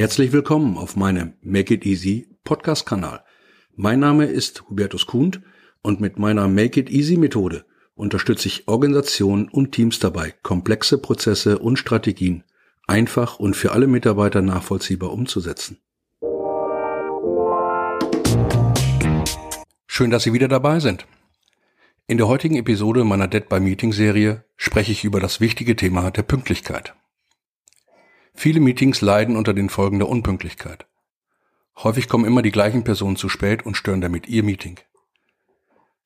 Herzlich willkommen auf meinem Make It Easy Podcast-Kanal. Mein Name ist Hubertus Kuhn und mit meiner Make It Easy Methode unterstütze ich Organisationen und Teams dabei, komplexe Prozesse und Strategien einfach und für alle Mitarbeiter nachvollziehbar umzusetzen. Schön, dass Sie wieder dabei sind. In der heutigen Episode meiner Dead by Meeting Serie spreche ich über das wichtige Thema der Pünktlichkeit. Viele Meetings leiden unter den Folgen der Unpünktlichkeit. Häufig kommen immer die gleichen Personen zu spät und stören damit ihr Meeting.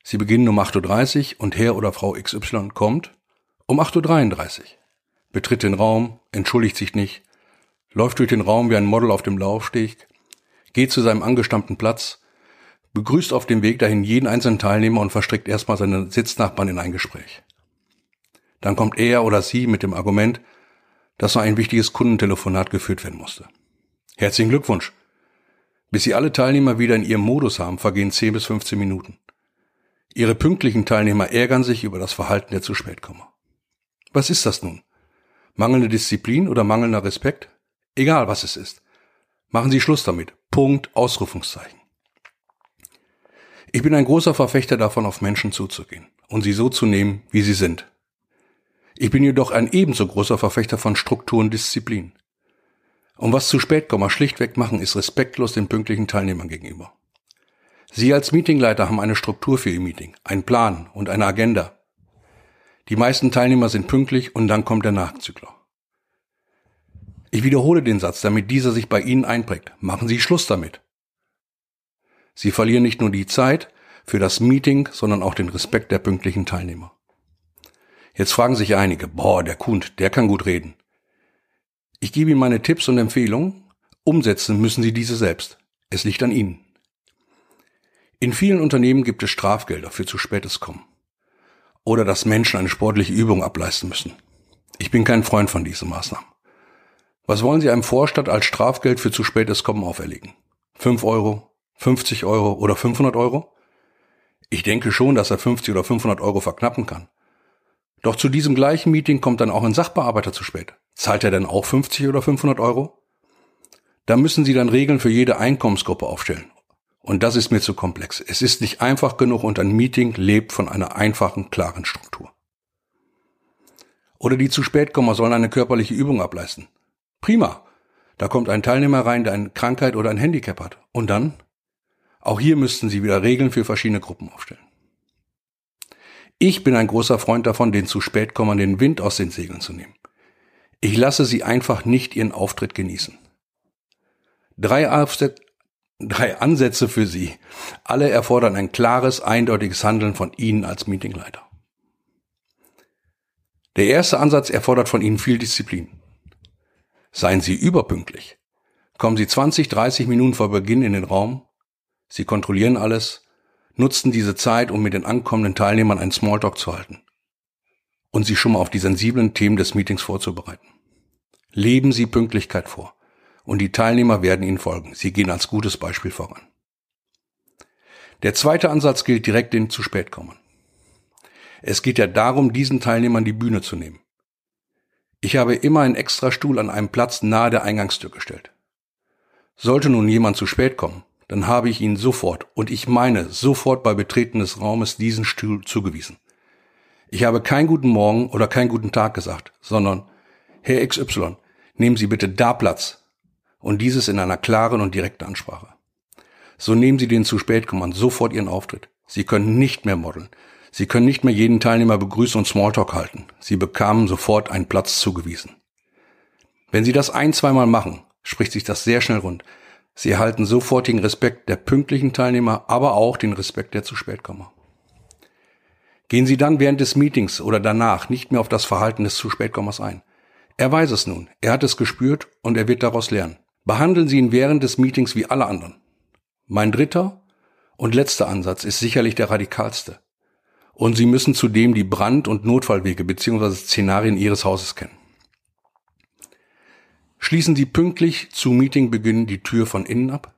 Sie beginnen um 8.30 Uhr und Herr oder Frau XY kommt um 8.33 Uhr, betritt den Raum, entschuldigt sich nicht, läuft durch den Raum wie ein Model auf dem Laufsteg, geht zu seinem angestammten Platz, begrüßt auf dem Weg dahin jeden einzelnen Teilnehmer und verstrickt erstmal seine Sitznachbarn in ein Gespräch. Dann kommt er oder sie mit dem Argument, dass noch ein wichtiges Kundentelefonat geführt werden musste. Herzlichen Glückwunsch. Bis Sie alle Teilnehmer wieder in Ihrem Modus haben, vergehen 10 bis 15 Minuten. Ihre pünktlichen Teilnehmer ärgern sich über das Verhalten der zu spät komme. Was ist das nun? Mangelnde Disziplin oder mangelnder Respekt? Egal was es ist. Machen Sie Schluss damit. Punkt, Ausrufungszeichen. Ich bin ein großer Verfechter davon, auf Menschen zuzugehen und sie so zu nehmen, wie sie sind. Ich bin jedoch ein ebenso großer Verfechter von Struktur und Disziplin. Um was zu spät kommen, schlichtweg machen, ist respektlos den pünktlichen Teilnehmern gegenüber. Sie als Meetingleiter haben eine Struktur für Ihr Meeting, einen Plan und eine Agenda. Die meisten Teilnehmer sind pünktlich und dann kommt der Nachzügler. Ich wiederhole den Satz, damit dieser sich bei Ihnen einprägt. Machen Sie Schluss damit. Sie verlieren nicht nur die Zeit für das Meeting, sondern auch den Respekt der pünktlichen Teilnehmer. Jetzt fragen sich einige, boah, der Kund, der kann gut reden. Ich gebe Ihnen meine Tipps und Empfehlungen. Umsetzen müssen Sie diese selbst. Es liegt an Ihnen. In vielen Unternehmen gibt es Strafgelder für zu spätes Kommen. Oder dass Menschen eine sportliche Übung ableisten müssen. Ich bin kein Freund von diesen Maßnahmen. Was wollen Sie einem Vorstadt als Strafgeld für zu spätes Kommen auferlegen? 5 Euro, 50 Euro oder 500 Euro? Ich denke schon, dass er 50 oder 500 Euro verknappen kann. Doch zu diesem gleichen Meeting kommt dann auch ein Sachbearbeiter zu spät. Zahlt er dann auch 50 oder 500 Euro? Da müssen Sie dann Regeln für jede Einkommensgruppe aufstellen. Und das ist mir zu komplex. Es ist nicht einfach genug und ein Meeting lebt von einer einfachen, klaren Struktur. Oder die zu spät kommen sollen eine körperliche Übung ableisten. Prima. Da kommt ein Teilnehmer rein, der eine Krankheit oder ein Handicap hat. Und dann? Auch hier müssten Sie wieder Regeln für verschiedene Gruppen aufstellen. Ich bin ein großer Freund davon, den zu spät kommern den Wind aus den Segeln zu nehmen. Ich lasse sie einfach nicht ihren Auftritt genießen. Drei, Aufset drei Ansätze für Sie. Alle erfordern ein klares, eindeutiges Handeln von Ihnen als Meetingleiter. Der erste Ansatz erfordert von Ihnen viel Disziplin. Seien Sie überpünktlich. Kommen Sie 20, 30 Minuten vor Beginn in den Raum. Sie kontrollieren alles, nutzten diese Zeit, um mit den ankommenden Teilnehmern einen Smalltalk zu halten und sie schon mal auf die sensiblen Themen des Meetings vorzubereiten. Leben Sie Pünktlichkeit vor und die Teilnehmer werden Ihnen folgen. Sie gehen als gutes Beispiel voran. Der zweite Ansatz gilt direkt den zu spät kommen. Es geht ja darum, diesen Teilnehmern die Bühne zu nehmen. Ich habe immer einen extra Stuhl an einem Platz nahe der Eingangstür gestellt. Sollte nun jemand zu spät kommen, dann habe ich Ihnen sofort, und ich meine sofort bei Betreten des Raumes diesen Stuhl zugewiesen. Ich habe keinen guten Morgen oder keinen guten Tag gesagt, sondern Herr XY, nehmen Sie bitte da Platz. Und dieses in einer klaren und direkten Ansprache. So nehmen Sie den zu spät kommen sofort Ihren Auftritt. Sie können nicht mehr modeln. Sie können nicht mehr jeden Teilnehmer begrüßen und Smalltalk halten. Sie bekamen sofort einen Platz zugewiesen. Wenn Sie das ein, zweimal machen, spricht sich das sehr schnell rund. Sie erhalten sofortigen Respekt der pünktlichen Teilnehmer, aber auch den Respekt der zu spät komme. Gehen Sie dann während des Meetings oder danach nicht mehr auf das Verhalten des zu spätkommers ein. Er weiß es nun, er hat es gespürt und er wird daraus lernen. Behandeln Sie ihn während des Meetings wie alle anderen. Mein dritter und letzter Ansatz ist sicherlich der radikalste. Und Sie müssen zudem die Brand- und Notfallwege bzw. Szenarien Ihres Hauses kennen. Schließen Sie pünktlich zu Meetingbeginn die Tür von innen ab?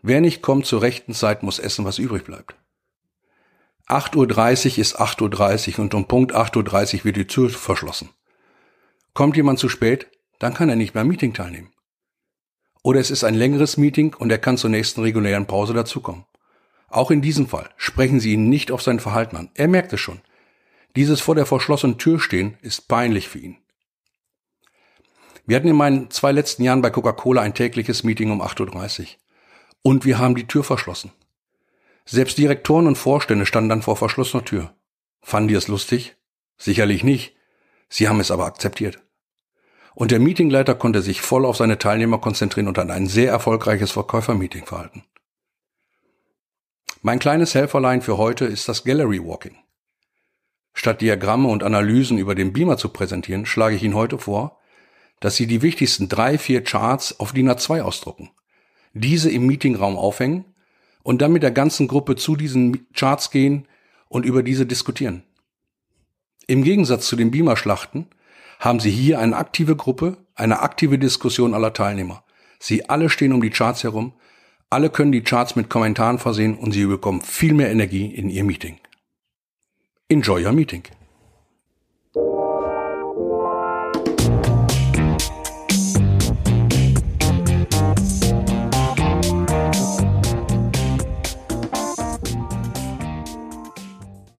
Wer nicht kommt zur rechten Zeit, muss essen, was übrig bleibt. 8.30 Uhr ist 8.30 Uhr und um Punkt 8.30 Uhr wird die Tür verschlossen. Kommt jemand zu spät, dann kann er nicht mehr am Meeting teilnehmen. Oder es ist ein längeres Meeting und er kann zur nächsten regulären Pause dazukommen. Auch in diesem Fall sprechen Sie ihn nicht auf sein Verhalten an. Er merkt es schon. Dieses vor der verschlossenen Tür stehen ist peinlich für ihn. Wir hatten in meinen zwei letzten Jahren bei Coca-Cola ein tägliches Meeting um 8.30 Uhr. Und wir haben die Tür verschlossen. Selbst Direktoren und Vorstände standen dann vor verschlossener Tür. Fanden die es lustig? Sicherlich nicht. Sie haben es aber akzeptiert. Und der Meetingleiter konnte sich voll auf seine Teilnehmer konzentrieren und an ein sehr erfolgreiches Verkäufermeeting verhalten. Mein kleines Helferlein für heute ist das Gallery Walking. Statt Diagramme und Analysen über den Beamer zu präsentieren, schlage ich Ihnen heute vor, dass Sie die wichtigsten drei, vier Charts auf DIN A2 ausdrucken, diese im Meetingraum aufhängen und dann mit der ganzen Gruppe zu diesen Charts gehen und über diese diskutieren. Im Gegensatz zu den Beamer-Schlachten haben Sie hier eine aktive Gruppe, eine aktive Diskussion aller Teilnehmer. Sie alle stehen um die Charts herum, alle können die Charts mit Kommentaren versehen und Sie bekommen viel mehr Energie in Ihr Meeting. Enjoy your meeting.